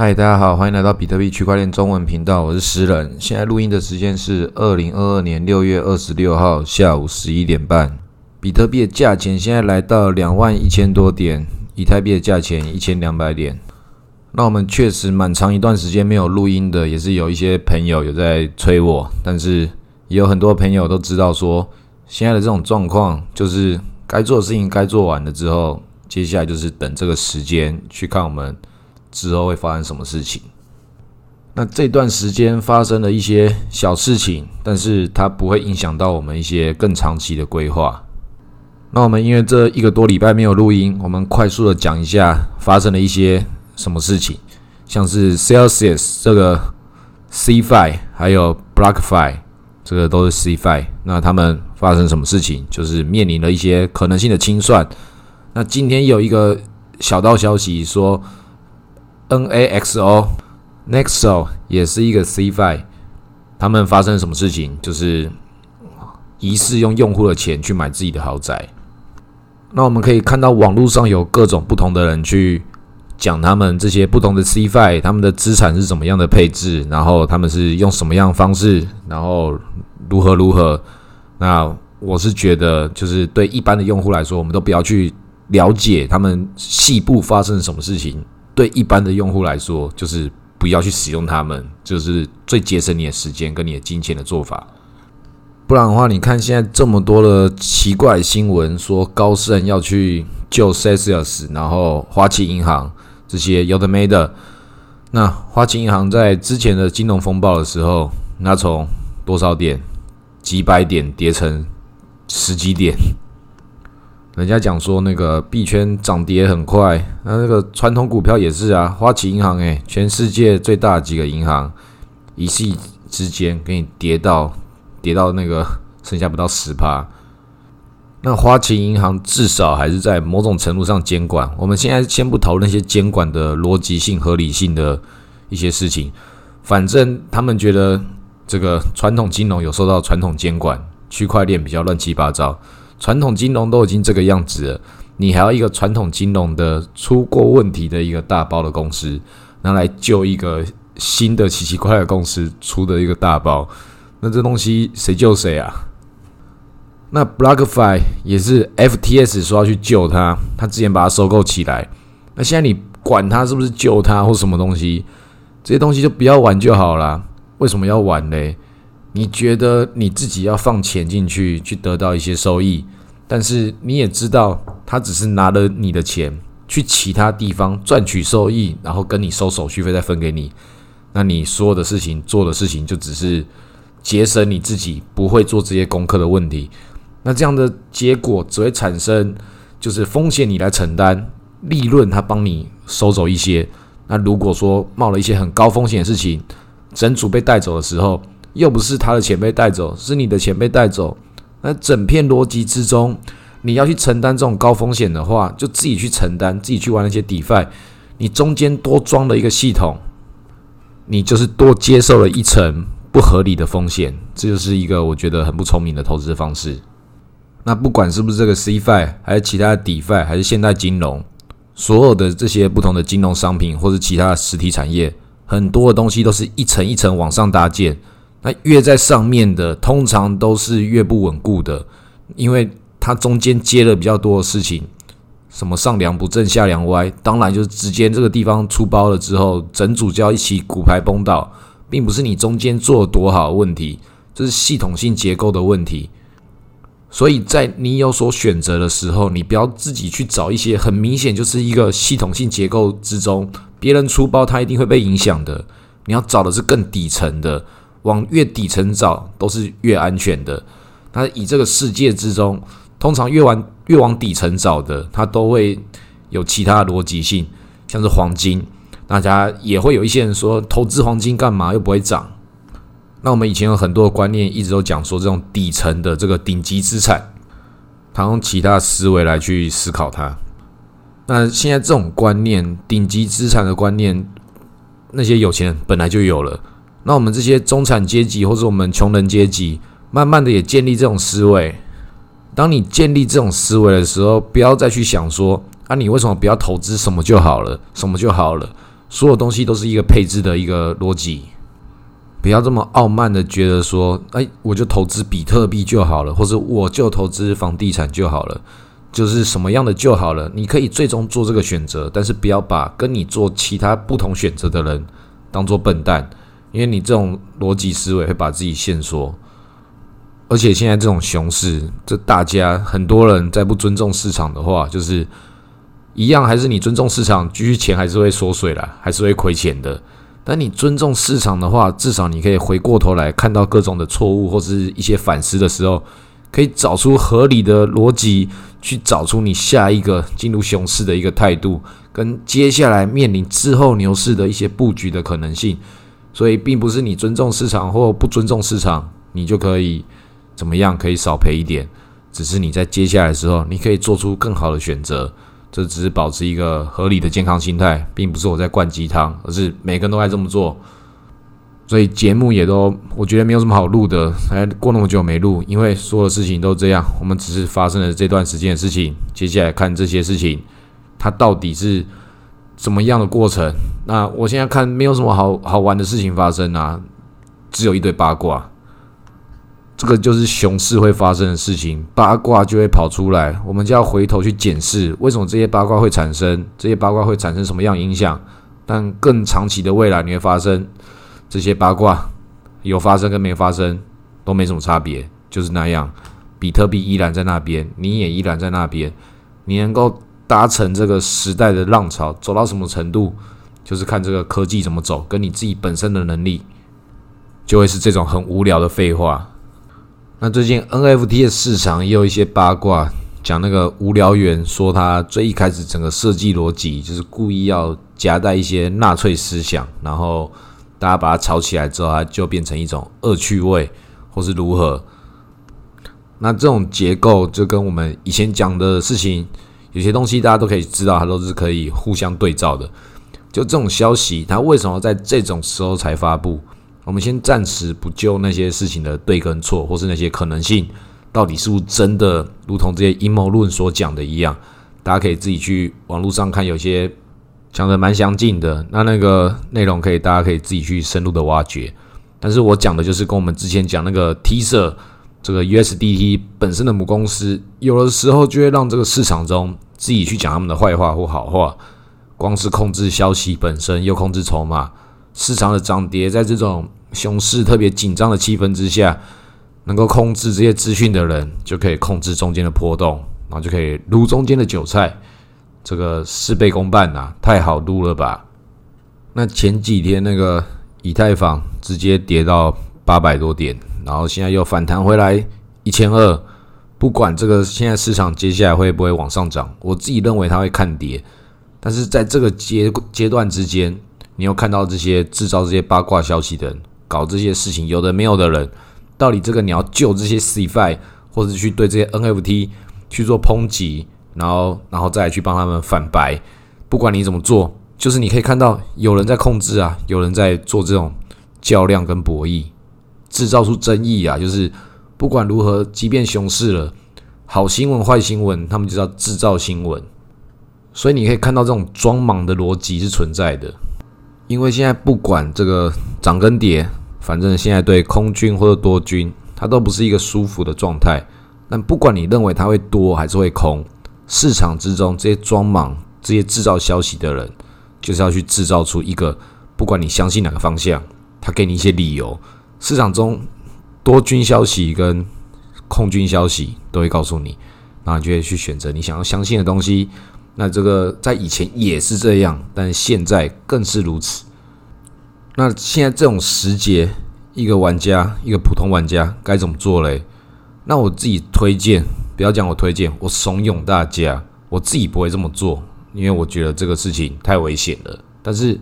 嗨，大家好，欢迎来到比特币区块链中文频道，我是诗人。现在录音的时间是二零二二年六月二十六号下午十一点半。比特币的价钱现在来到两万一千多点，以太币的价钱一千两百点。那我们确实蛮长一段时间没有录音的，也是有一些朋友有在催我，但是也有很多朋友都知道说，现在的这种状况就是该做的事情该做完了之后，接下来就是等这个时间去看我们。之后会发生什么事情？那这段时间发生了一些小事情，但是它不会影响到我们一些更长期的规划。那我们因为这一个多礼拜没有录音，我们快速的讲一下发生了一些什么事情，像是 Celsius 这个 CFI 还有 BlockFi 这个都是 CFI，那他们发生什么事情？就是面临了一些可能性的清算。那今天有一个小道消息说。NAXO Nexo 也是一个 CFI，他们发生什么事情？就是疑似用用户的钱去买自己的豪宅。那我们可以看到网络上有各种不同的人去讲他们这些不同的 CFI，他们的资产是怎么样的配置，然后他们是用什么样的方式，然后如何如何。那我是觉得，就是对一般的用户来说，我们都不要去了解他们细部发生什么事情。对一般的用户来说，就是不要去使用它们，就是最节省你的时间跟你的金钱的做法。不然的话，你看现在这么多的奇怪新闻，说高盛要去救 Celsius，然后花旗银行这些有的没的。那花旗银行在之前的金融风暴的时候，那从多少点几百点跌成十几点。人家讲说那个币圈涨跌很快，那那个传统股票也是啊，花旗银行诶，全世界最大几个银行，一夕之间给你跌到跌到那个剩下不到十趴。那花旗银行至少还是在某种程度上监管。我们现在先不讨论那些监管的逻辑性、合理性的一些事情，反正他们觉得这个传统金融有受到传统监管，区块链比较乱七八糟。传统金融都已经这个样子了，你还要一个传统金融的出过问题的一个大包的公司，拿来救一个新的奇奇怪怪的公司出的一个大包，那这东西谁救谁啊？那 BlockFi 也是 FTS 说要去救他，他之前把它收购起来，那现在你管他是不是救他或什么东西，这些东西就不要玩就好了。为什么要玩嘞？你觉得你自己要放钱进去，去得到一些收益，但是你也知道，他只是拿了你的钱去其他地方赚取收益，然后跟你收手续费再分给你。那你所有的事情做的事情，就只是节省你自己不会做这些功课的问题。那这样的结果只会产生，就是风险你来承担，利润他帮你收走一些。那如果说冒了一些很高风险的事情，整组被带走的时候，又不是他的钱被带走，是你的钱被带走。那整片逻辑之中，你要去承担这种高风险的话，就自己去承担，自己去玩那些 DeFi。你中间多装了一个系统，你就是多接受了一层不合理的风险。这就是一个我觉得很不聪明的投资方式。那不管是不是这个 CFI，还是其他的 DeFi，还是现代金融，所有的这些不同的金融商品或者其他的实体产业，很多的东西都是一层一层往上搭建。那越在上面的，通常都是越不稳固的，因为它中间接了比较多的事情，什么上梁不正下梁歪，当然就是直接这个地方出包了之后，整组就要一起骨牌崩倒，并不是你中间做的多好问题，这是系统性结构的问题。所以在你有所选择的时候，你不要自己去找一些很明显就是一个系统性结构之中，别人出包它一定会被影响的，你要找的是更底层的。往越底层找都是越安全的。那以这个世界之中，通常越往越往底层找的，它都会有其他逻辑性，像是黄金。大家也会有一些人说，投资黄金干嘛又不会涨？那我们以前有很多的观念，一直都讲说，这种底层的这个顶级资产，他用其他思维来去思考它。那现在这种观念，顶级资产的观念，那些有钱人本来就有了。那我们这些中产阶级或者我们穷人阶级，慢慢的也建立这种思维。当你建立这种思维的时候，不要再去想说啊，你为什么不要投资什么就好了，什么就好了。所有东西都是一个配置的一个逻辑。不要这么傲慢的觉得说，哎，我就投资比特币就好了，或者我就投资房地产就好了，就是什么样的就好了。你可以最终做这个选择，但是不要把跟你做其他不同选择的人当做笨蛋，因为你这种逻辑思维会把自己限缩。而且现在这种熊市，这大家很多人在不尊重市场的话，就是一样，还是你尊重市场，继续钱还是会缩水了，还是会亏钱的。但你尊重市场的话，至少你可以回过头来看到各种的错误或是一些反思的时候，可以找出合理的逻辑，去找出你下一个进入熊市的一个态度，跟接下来面临之后牛市的一些布局的可能性。所以，并不是你尊重市场或不尊重市场，你就可以。怎么样可以少赔一点？只是你在接下来的时候，你可以做出更好的选择。这只是保持一个合理的健康心态，并不是我在灌鸡汤，而是每个人都爱这么做。所以节目也都我觉得没有什么好录的，还过那么久没录，因为所有的事情都这样。我们只是发生了这段时间的事情，接下来看这些事情，它到底是怎么样的过程？那我现在看没有什么好好玩的事情发生啊，只有一堆八卦。这个就是熊市会发生的事情，八卦就会跑出来，我们就要回头去检视为什么这些八卦会产生，这些八卦会产生什么样影响。但更长期的未来，你会发生这些八卦有发生跟没发生都没什么差别，就是那样。比特币依然在那边，你也依然在那边，你能够达成这个时代的浪潮走到什么程度，就是看这个科技怎么走，跟你自己本身的能力，就会是这种很无聊的废话。那最近 NFT 的市场也有一些八卦，讲那个无聊猿说他最一开始整个设计逻辑就是故意要夹带一些纳粹思想，然后大家把它炒起来之后，它就变成一种恶趣味，或是如何？那这种结构就跟我们以前讲的事情，有些东西大家都可以知道，它都是可以互相对照的。就这种消息，它为什么在这种时候才发布？我们先暂时不就那些事情的对跟错，或是那些可能性到底是不是真的，如同这些阴谋论所讲的一样，大家可以自己去网络上看，有些讲的蛮详尽的。那那个内容可以，大家可以自己去深入的挖掘。但是我讲的就是跟我们之前讲那个 T 社这个 USDT 本身的母公司，有的时候就会让这个市场中自己去讲他们的坏话或好话，光是控制消息本身，又控制筹码，市场的涨跌，在这种。熊市特别紧张的气氛之下，能够控制这些资讯的人，就可以控制中间的波动，然后就可以撸中间的韭菜。这个事倍功半呐，太好撸了吧？那前几天那个以太坊直接跌到八百多点，然后现在又反弹回来一千二。不管这个现在市场接下来会不会往上涨，我自己认为它会看跌。但是在这个阶阶段之间，你又看到这些制造这些八卦消息的人。搞这些事情有的没有的人，到底这个你要救这些 CFI，或者去对这些 NFT 去做抨击，然后然后再去帮他们反白，不管你怎么做，就是你可以看到有人在控制啊，有人在做这种较量跟博弈，制造出争议啊，就是不管如何，即便熊市了，好新闻坏新闻，他们就要制造新闻，所以你可以看到这种装莽的逻辑是存在的。因为现在不管这个涨跟跌，反正现在对空军或者多军，它都不是一个舒服的状态。但不管你认为它会多还是会空，市场之中这些装莽、这些制造消息的人，就是要去制造出一个，不管你相信哪个方向，他给你一些理由。市场中多军消息跟空军消息都会告诉你，然后就会去选择你想要相信的东西。那这个在以前也是这样，但现在更是如此。那现在这种时节，一个玩家，一个普通玩家该怎么做嘞？那我自己推荐，不要讲我推荐，我怂恿大家，我自己不会这么做，因为我觉得这个事情太危险了。但是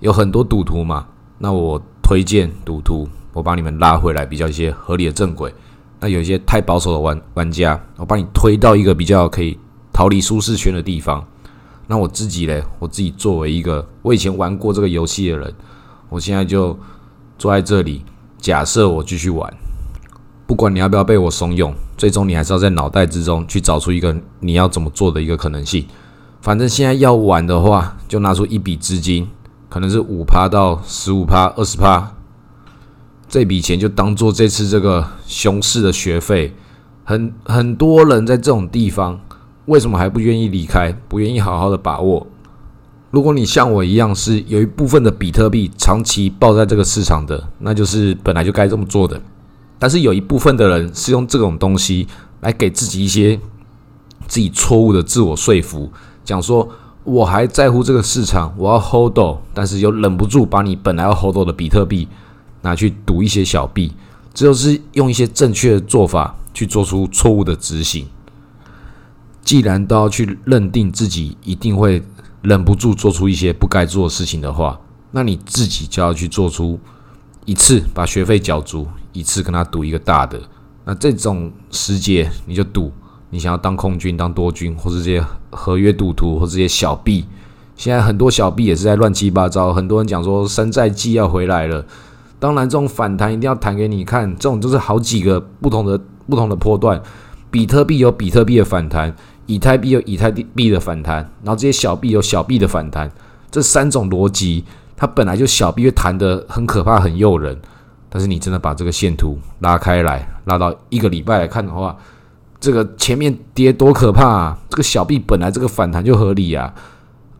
有很多赌徒嘛，那我推荐赌徒，我把你们拉回来，比较一些合理的正轨。那有一些太保守的玩玩家，我把你推到一个比较可以。逃离舒适圈的地方。那我自己嘞，我自己作为一个我以前玩过这个游戏的人，我现在就坐在这里，假设我继续玩，不管你要不要被我怂恿，最终你还是要在脑袋之中去找出一个你要怎么做的一个可能性。反正现在要玩的话，就拿出一笔资金，可能是五趴到十五趴、二十趴，这笔钱就当做这次这个熊市的学费。很很多人在这种地方，为什么还不愿意离开？不愿意好好的把握？如果你像我一样是有一部分的比特币长期抱在这个市场的，那就是本来就该这么做的。但是有一部分的人是用这种东西来给自己一些自己错误的自我说服，讲说我还在乎这个市场，我要 hold，但是又忍不住把你本来要 hold 的比特币拿去赌一些小币，这就是用一些正确的做法去做出错误的执行。既然都要去认定自己一定会忍不住做出一些不该做的事情的话，那你自己就要去做出一次把学费缴足。一次跟他赌一个大的，那这种时节你就赌，你想要当空军、当多军，或是这些合约赌徒，或这些小币。现在很多小币也是在乱七八糟，很多人讲说山寨季要回来了。当然，这种反弹一定要弹给你看，这种就是好几个不同的不同的波段。比特币有比特币的反弹，以太币有以太币的反弹，然后这些小币有小币的反弹。这三种逻辑，它本来就小币会弹得很可怕、很诱人。但是你真的把这个线图拉开来，拉到一个礼拜来看的话，这个前面跌多可怕啊！这个小币本来这个反弹就合理啊，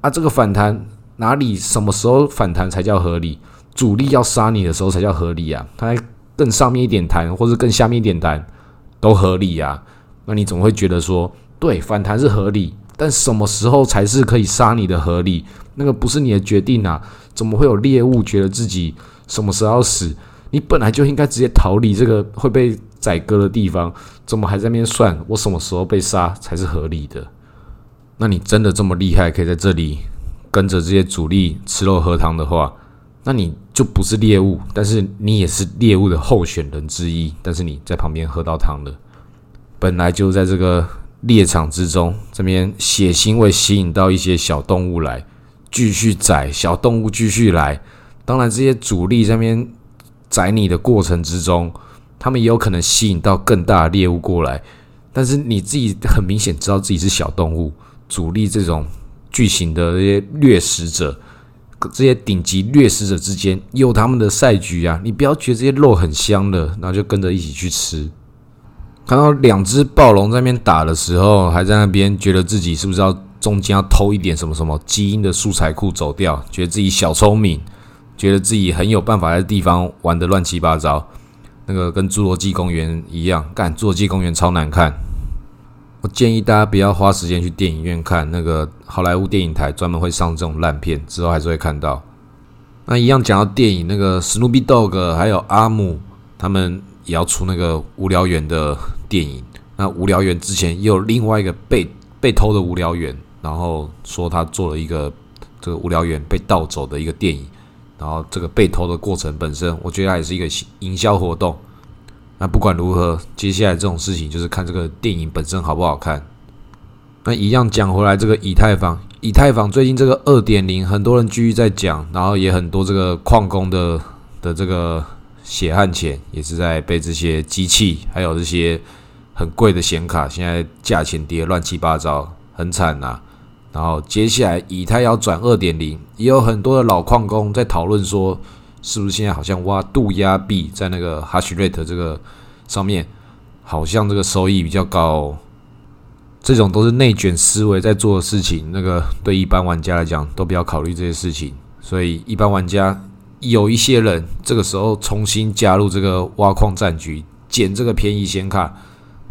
啊，这个反弹哪里什么时候反弹才叫合理？主力要杀你的时候才叫合理啊！它更上面一点弹，或者更下面一点弹都合理呀。那你怎么会觉得说，对，反弹是合理，但什么时候才是可以杀你的合理？那个不是你的决定啊！怎么会有猎物觉得自己什么时候要死？你本来就应该直接逃离这个会被宰割的地方，怎么还在那边算我什么时候被杀才是合理的？那你真的这么厉害，可以在这里跟着这些主力吃肉喝汤的话，那你就不是猎物，但是你也是猎物的候选人之一。但是你在旁边喝到汤了，本来就在这个猎场之中，这边血腥味吸引到一些小动物来继续宰，小动物继续来，当然这些主力这边。宰你的过程之中，他们也有可能吸引到更大的猎物过来，但是你自己很明显知道自己是小动物，主力这种巨型的这些掠食者，这些顶级掠食者之间有他们的赛局啊！你不要觉得这些肉很香的，然后就跟着一起去吃。看到两只暴龙在那边打的时候，还在那边觉得自己是不是要中间要偷一点什么什么基因的素材库走掉，觉得自己小聪明。觉得自己很有办法在地方玩的乱七八糟，那个跟侏罗纪公园一样，干侏罗纪公园超难看。我建议大家不要花时间去电影院看，那个好莱坞电影台专门会上这种烂片，之后还是会看到。那一样讲到电影，那个史努比 dog 还有阿姆他们也要出那个无聊猿的电影。那无聊猿之前也有另外一个被被偷的无聊猿，然后说他做了一个这个无聊猿被盗走的一个电影。然后这个被偷的过程本身，我觉得它也是一个营销活动。那不管如何，接下来这种事情就是看这个电影本身好不好看。那一样讲回来，这个以太坊，以太坊最近这个二点零，很多人继续在讲，然后也很多这个矿工的的这个血汗钱，也是在被这些机器，还有这些很贵的显卡，现在价钱跌乱七八糟，很惨呐。然后接下来以太要转二点零，也有很多的老矿工在讨论说，是不是现在好像挖度压币在那个 hash rate 这个上面，好像这个收益比较高。这种都是内卷思维在做的事情，那个对一般玩家来讲都不要考虑这些事情。所以一般玩家有一些人这个时候重新加入这个挖矿战局，捡这个便宜显卡。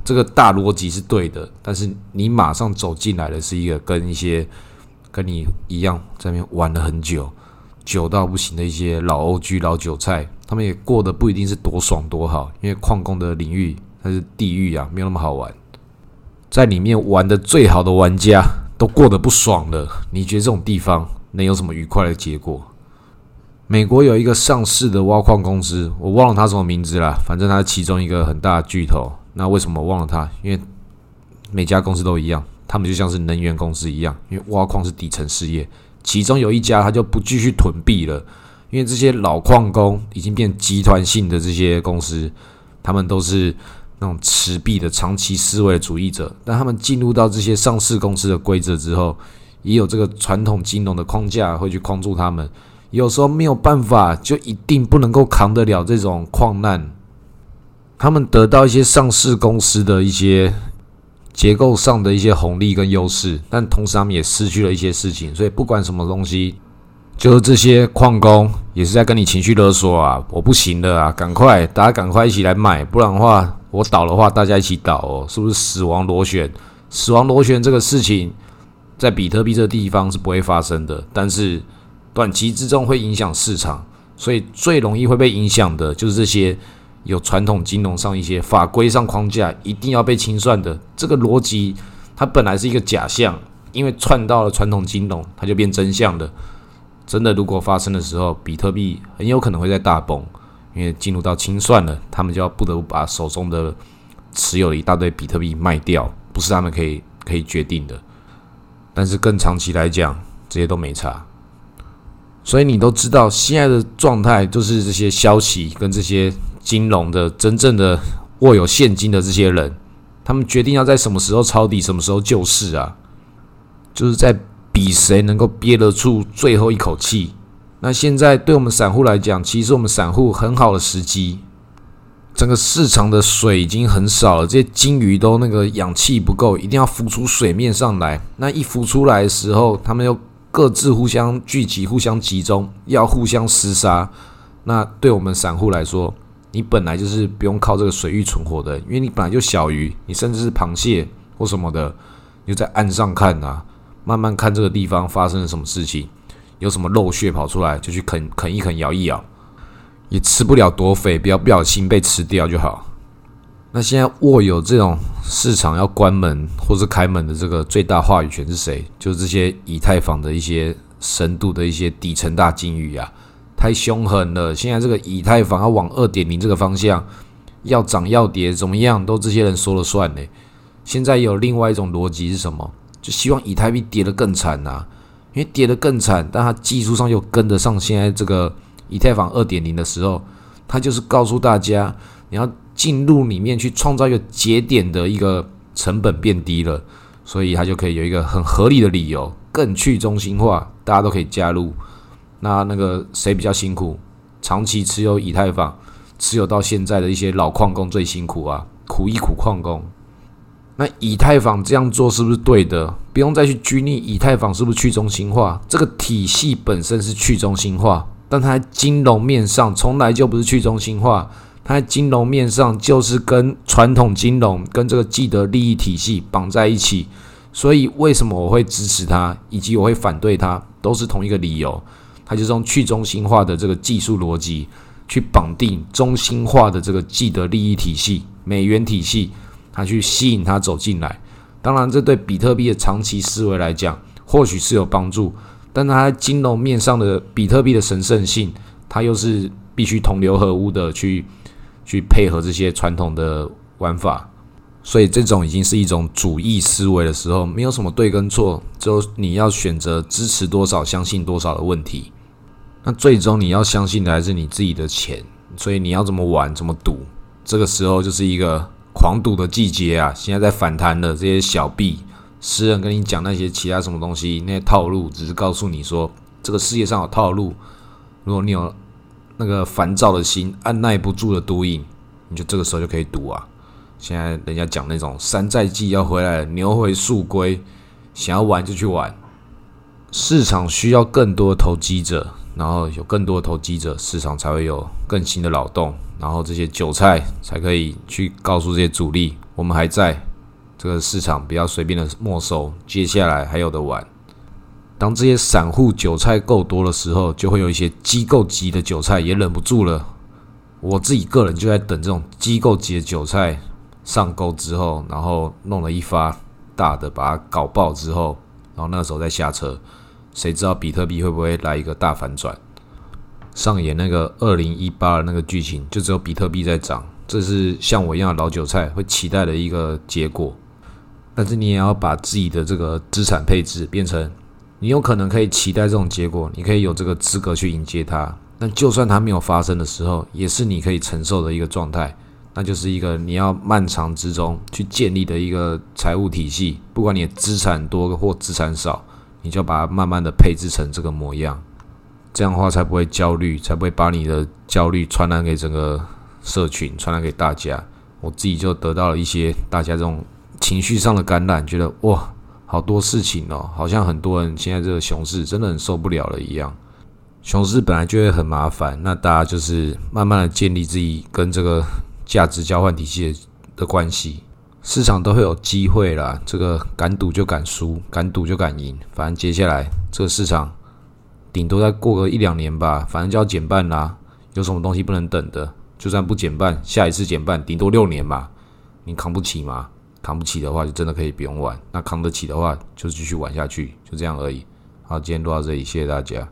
这个大逻辑是对的，但是你马上走进来的是一个跟一些跟你一样在那边玩了很久、久到不行的一些老 OG、老韭菜，他们也过得不一定是多爽多好，因为矿工的领域它是地狱啊，没有那么好玩。在里面玩的最好的玩家都过得不爽了，你觉得这种地方能有什么愉快的结果？美国有一个上市的挖矿公司，我忘了它什么名字了，反正它是其中一个很大的巨头。那为什么忘了它？因为每家公司都一样，他们就像是能源公司一样，因为挖矿是底层事业。其中有一家，他就不继续囤币了，因为这些老矿工已经变集团性的这些公司，他们都是那种持币的长期思维主义者。但他们进入到这些上市公司的规则之后，也有这个传统金融的框架会去框住他们，有时候没有办法，就一定不能够扛得了这种矿难。他们得到一些上市公司的一些结构上的一些红利跟优势，但同时他们也失去了一些事情。所以不管什么东西，就是这些矿工也是在跟你情绪勒索啊！我不行了啊，赶快大家赶快一起来买，不然的话我倒的话大家一起倒哦，是不是死亡螺旋？死亡螺旋这个事情在比特币这个地方是不会发生的，但是。短期之中会影响市场，所以最容易会被影响的就是这些有传统金融上一些法规上框架一定要被清算的这个逻辑，它本来是一个假象，因为串到了传统金融，它就变真相的。真的，如果发生的时候，比特币很有可能会在大崩，因为进入到清算了，他们就要不得不把手中的持有的一大堆比特币卖掉，不是他们可以可以决定的。但是更长期来讲，这些都没差。所以你都知道，现在的状态就是这些消息跟这些金融的真正的握有现金的这些人，他们决定要在什么时候抄底，什么时候救市啊？就是在比谁能够憋得住最后一口气。那现在对我们散户来讲，其实我们散户很好的时机，整个市场的水已经很少了，这些金鱼都那个氧气不够，一定要浮出水面上来。那一浮出来的时候，他们又。各自互相聚集、互相集中，要互相厮杀。那对我们散户来说，你本来就是不用靠这个水域存活的，因为你本来就小鱼，你甚至是螃蟹或什么的，你就在岸上看啊，慢慢看这个地方发生了什么事情，有什么肉血跑出来，就去啃啃一啃、咬一咬，也吃不了多肥，不要不小心被吃掉就好。那现在握有这种市场要关门或是开门的这个最大话语权是谁？就是这些以太坊的一些深度的一些底层大金鱼啊，太凶狠了！现在这个以太坊要往二点零这个方向要涨要跌怎么样，都这些人说了算呢。现在有另外一种逻辑是什么？就希望以太币跌得更惨呐，因为跌得更惨，但它技术上又跟得上现在这个以太坊二点零的时候，它就是告诉大家你要。进入里面去创造一个节点的一个成本变低了，所以它就可以有一个很合理的理由，更去中心化，大家都可以加入。那那个谁比较辛苦？长期持有以太坊，持有到现在的一些老矿工最辛苦啊，苦一苦矿工。那以太坊这样做是不是对的？不用再去拘泥以太坊是不是去中心化？这个体系本身是去中心化，但它金融面上从来就不是去中心化。它在金融面上就是跟传统金融、跟这个既得利益体系绑在一起，所以为什么我会支持它，以及我会反对它，都是同一个理由。它就是用去中心化的这个技术逻辑去绑定中心化的这个既得利益体系、美元体系，它去吸引它走进来。当然，这对比特币的长期思维来讲，或许是有帮助，但它在金融面上的比特币的神圣性，它又是必须同流合污的去。去配合这些传统的玩法，所以这种已经是一种主义思维的时候，没有什么对跟错，就你要选择支持多少、相信多少的问题。那最终你要相信的还是你自己的钱，所以你要怎么玩、怎么赌，这个时候就是一个狂赌的季节啊！现在在反弹的这些小币，诗人跟你讲那些其他什么东西，那些套路，只是告诉你说这个世界上有套路。如果你有。那个烦躁的心，按耐不住的赌瘾，你就这个时候就可以赌啊！现在人家讲那种山寨季要回来了，牛回速归，想要玩就去玩。市场需要更多的投机者，然后有更多的投机者，市场才会有更新的劳动，然后这些韭菜才可以去告诉这些主力，我们还在这个市场，不要随便的没收，接下来还有的玩。当这些散户韭菜够多的时候，就会有一些机构级的韭菜也忍不住了。我自己个人就在等这种机构级的韭菜上钩之后，然后弄了一发大的，把它搞爆之后，然后那时候再下车。谁知道比特币会不会来一个大反转，上演那个二零一八的那个剧情？就只有比特币在涨，这是像我一样的老韭菜会期待的一个结果。但是你也要把自己的这个资产配置变成。你有可能可以期待这种结果，你可以有这个资格去迎接它。但就算它没有发生的时候，也是你可以承受的一个状态。那就是一个你要漫长之中去建立的一个财务体系。不管你的资产多或资产少，你就把它慢慢的配置成这个模样。这样的话才不会焦虑，才不会把你的焦虑传染给整个社群，传染给大家。我自己就得到了一些大家这种情绪上的感染，觉得哇，好多事情哦，好像很多人现在这个熊市真的很受不了了一样。熊市本来就会很麻烦，那大家就是慢慢的建立自己跟这个价值交换体系的关系，市场都会有机会啦。这个敢赌就敢输，敢赌就敢赢，反正接下来这个市场。顶多再过个一两年吧，反正就要减半啦。有什么东西不能等的？就算不减半，下一次减半，顶多六年嘛。你扛不起吗？扛不起的话，就真的可以不用玩。那扛得起的话，就继续玩下去，就这样而已。好，今天录到这里，谢谢大家。